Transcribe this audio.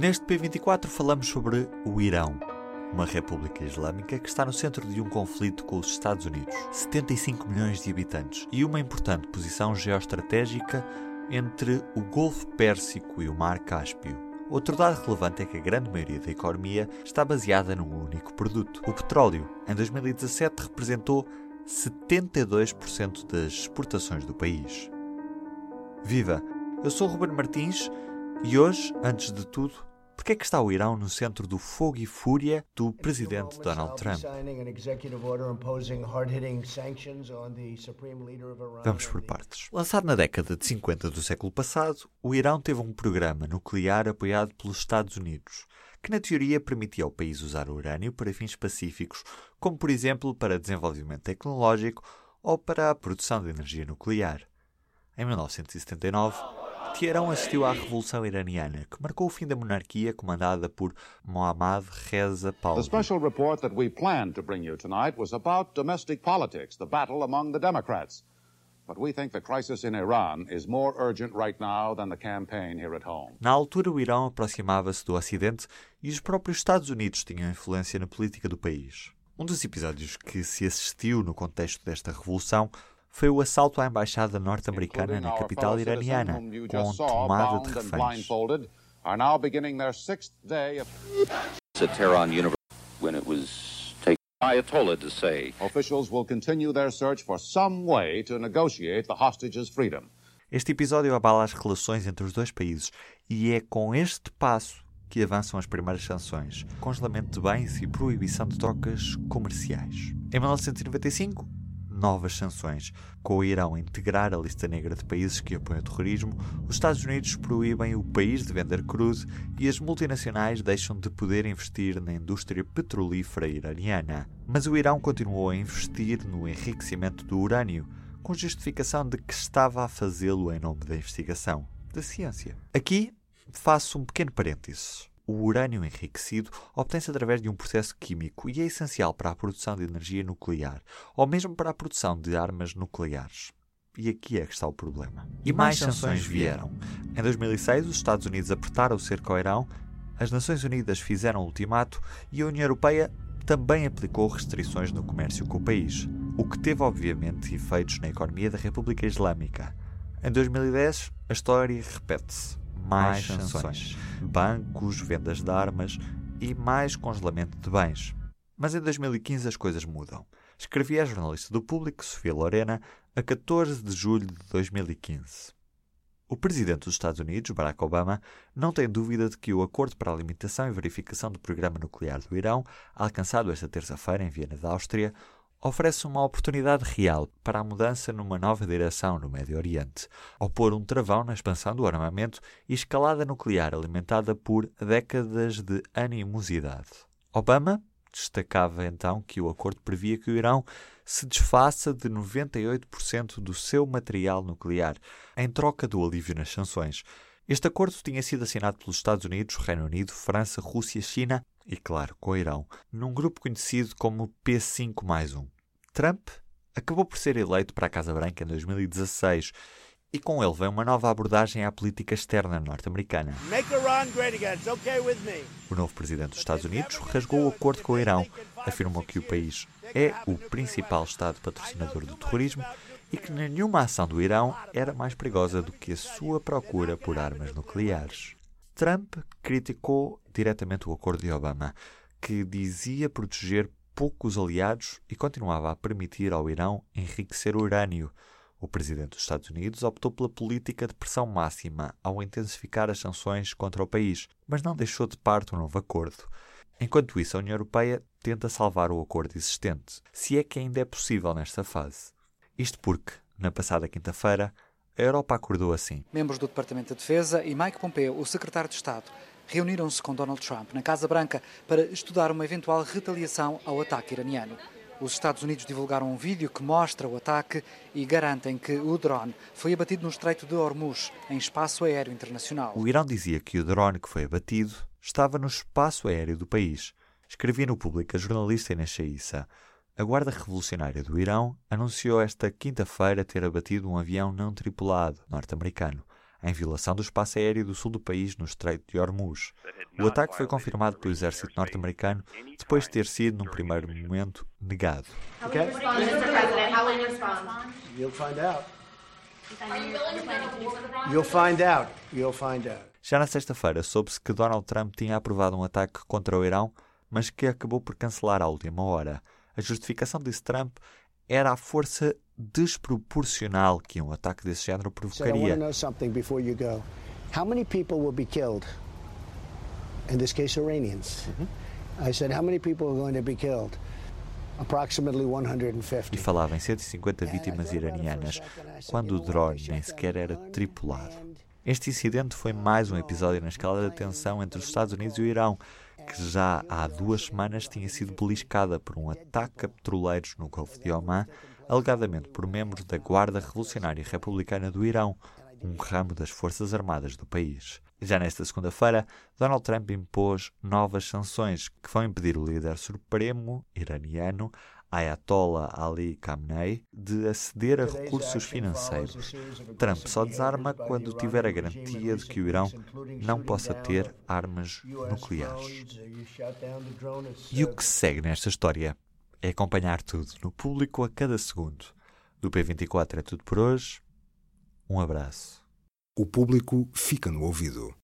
Neste P24 falamos sobre o Irão, uma república islâmica que está no centro de um conflito com os Estados Unidos, 75 milhões de habitantes e uma importante posição geoestratégica entre o Golfo Pérsico e o Mar Cáspio. Outro dado relevante é que a grande maioria da economia está baseada num único produto. O petróleo, em 2017, representou 72% das exportações do país. Viva! Eu sou Ruben Martins e hoje, antes de tudo, por que é que está o Irão no centro do fogo e fúria do presidente Donald Trump? Vamos por partes. Lançado na década de 50 do século passado, o Irão teve um programa nuclear apoiado pelos Estados Unidos, que na teoria permitia ao país usar o urânio para fins pacíficos, como por exemplo para desenvolvimento tecnológico ou para a produção de energia nuclear. Em 1979, Teherão assistiu à Revolução Iraniana, que marcou o fim da monarquia comandada por Mohammad Reza Pahlavi. The special report that we planned to bring you tonight was about domestic politics, the battle among the Democrats. But we think the crisis in Iran is more urgent right now than the campaign here at home. Na altura, o Irão aproximava-se do Ocidente e os próprios Estados Unidos tinham influência na política do país. Um dos episódios que se assistiu no contexto desta revolução foi o assalto à embaixada norte-americana na capital iraniana, com tomada de reféns. when it was taken Ayatollah to say officials will continue their search for some way to negotiate the hostages' freedom. Este episódio abala as relações entre os dois países e é com este passo que avançam as primeiras sanções, congelamento de bens e proibição de trocas comerciais. Em 1995, novas sanções. Com o Irão integrar a lista negra de países que apoiam o terrorismo, os Estados Unidos proíbem o país de vender crude e as multinacionais deixam de poder investir na indústria petrolífera iraniana. Mas o Irão continuou a investir no enriquecimento do urânio, com justificação de que estava a fazê-lo em nome da investigação, da ciência. Aqui faço um pequeno parênteses. O urânio enriquecido obtém-se através de um processo químico e é essencial para a produção de energia nuclear, ou mesmo para a produção de armas nucleares. E aqui é que está o problema. E mais, sanções vieram. Em 2006, os Estados Unidos apertaram o cerco ao Irão, as Nações Unidas fizeram o ultimato e a União Europeia também aplicou restrições no comércio com o país, o que teve obviamente efeitos na economia da República Islâmica. Em 2010, a história repete-se mais sanções, bancos, vendas de armas e mais congelamento de bens. Mas em 2015 as coisas mudam. Escrevi à jornalista do Público, Sofia Lorena, a 14 de julho de 2015. O presidente dos Estados Unidos, Barack Obama, não tem dúvida de que o acordo para a limitação e verificação do programa nuclear do Irão, alcançado esta terça-feira em Viena da Áustria, oferece uma oportunidade real para a mudança numa nova direção no Médio Oriente, ao pôr um travão na expansão do armamento e escalada nuclear alimentada por décadas de animosidade. Obama destacava então que o acordo previa que o Irão se desfaça de 98% do seu material nuclear em troca do alívio nas sanções. Este acordo tinha sido assinado pelos Estados Unidos, Reino Unido, França, Rússia, China e, claro, com o Irão, num grupo conhecido como P5 mais 1. Trump acabou por ser eleito para a Casa Branca em 2016 e com ele vem uma nova abordagem à política externa norte-americana. O novo presidente dos Estados Unidos rasgou o acordo com o Irão, afirmou que o país é o principal Estado patrocinador do terrorismo e que nenhuma ação do Irão era mais perigosa do que a sua procura por armas nucleares. Trump criticou diretamente o acordo de Obama, que dizia proteger poucos aliados e continuava a permitir ao Irão enriquecer o urânio. O presidente dos Estados Unidos optou pela política de pressão máxima ao intensificar as sanções contra o país, mas não deixou de parte o um novo acordo. Enquanto isso, a União Europeia tenta salvar o acordo existente, se é que ainda é possível nesta fase. Isto porque, na passada quinta-feira, a Europa acordou assim. Membros do Departamento de Defesa e Mike Pompeo, o secretário de Estado, reuniram-se com Donald Trump na Casa Branca para estudar uma eventual retaliação ao ataque iraniano. Os Estados Unidos divulgaram um vídeo que mostra o ataque e garantem que o drone foi abatido no Estreito de Hormuz, em espaço aéreo internacional. O Irão dizia que o drone que foi abatido estava no espaço aéreo do país. Escrevia no público a jornalista Inês Chaissa. A Guarda Revolucionária do Irão anunciou esta quinta-feira ter abatido um avião não tripulado norte-americano. em violação do espaço aéreo do sul do país no Estreito de Hormuz. O ataque foi confirmado pelo exército norte-americano depois de ter sido, num primeiro momento, negado. Okay. Já na sexta-feira, soube-se que Donald Trump tinha aprovado um ataque contra o Irão, mas que acabou por cancelar à última hora. A justificação disse Trump era a força desproporcional que um ataque desse género provocaria. How many people will be killed? In this case, Iranians. I said, how many people are going to be killed? Approximately 150. E falava em 150 vítimas iranianas, quando o drone nem sequer era tripulado. Este incidente foi mais um episódio na escala de tensão entre os Estados Unidos e o Irão, que já há duas semanas tinha sido beliscada por um ataque a petroleiros no Golfo de Oman, alegadamente por membros da Guarda Revolucionária Republicana do Irão, um ramo das Forças Armadas do país. Já nesta segunda-feira, Donald Trump impôs novas sanções que vão impedir o líder supremo iraniano Ayatollah Ali Khamenei de aceder a recursos financeiros. Trump só desarma quando tiver a garantia de que o Irão não possa ter armas nucleares. E o que segue nesta história é acompanhar tudo no público a cada segundo. Do P24 é tudo por hoje. Um abraço. O público fica no ouvido.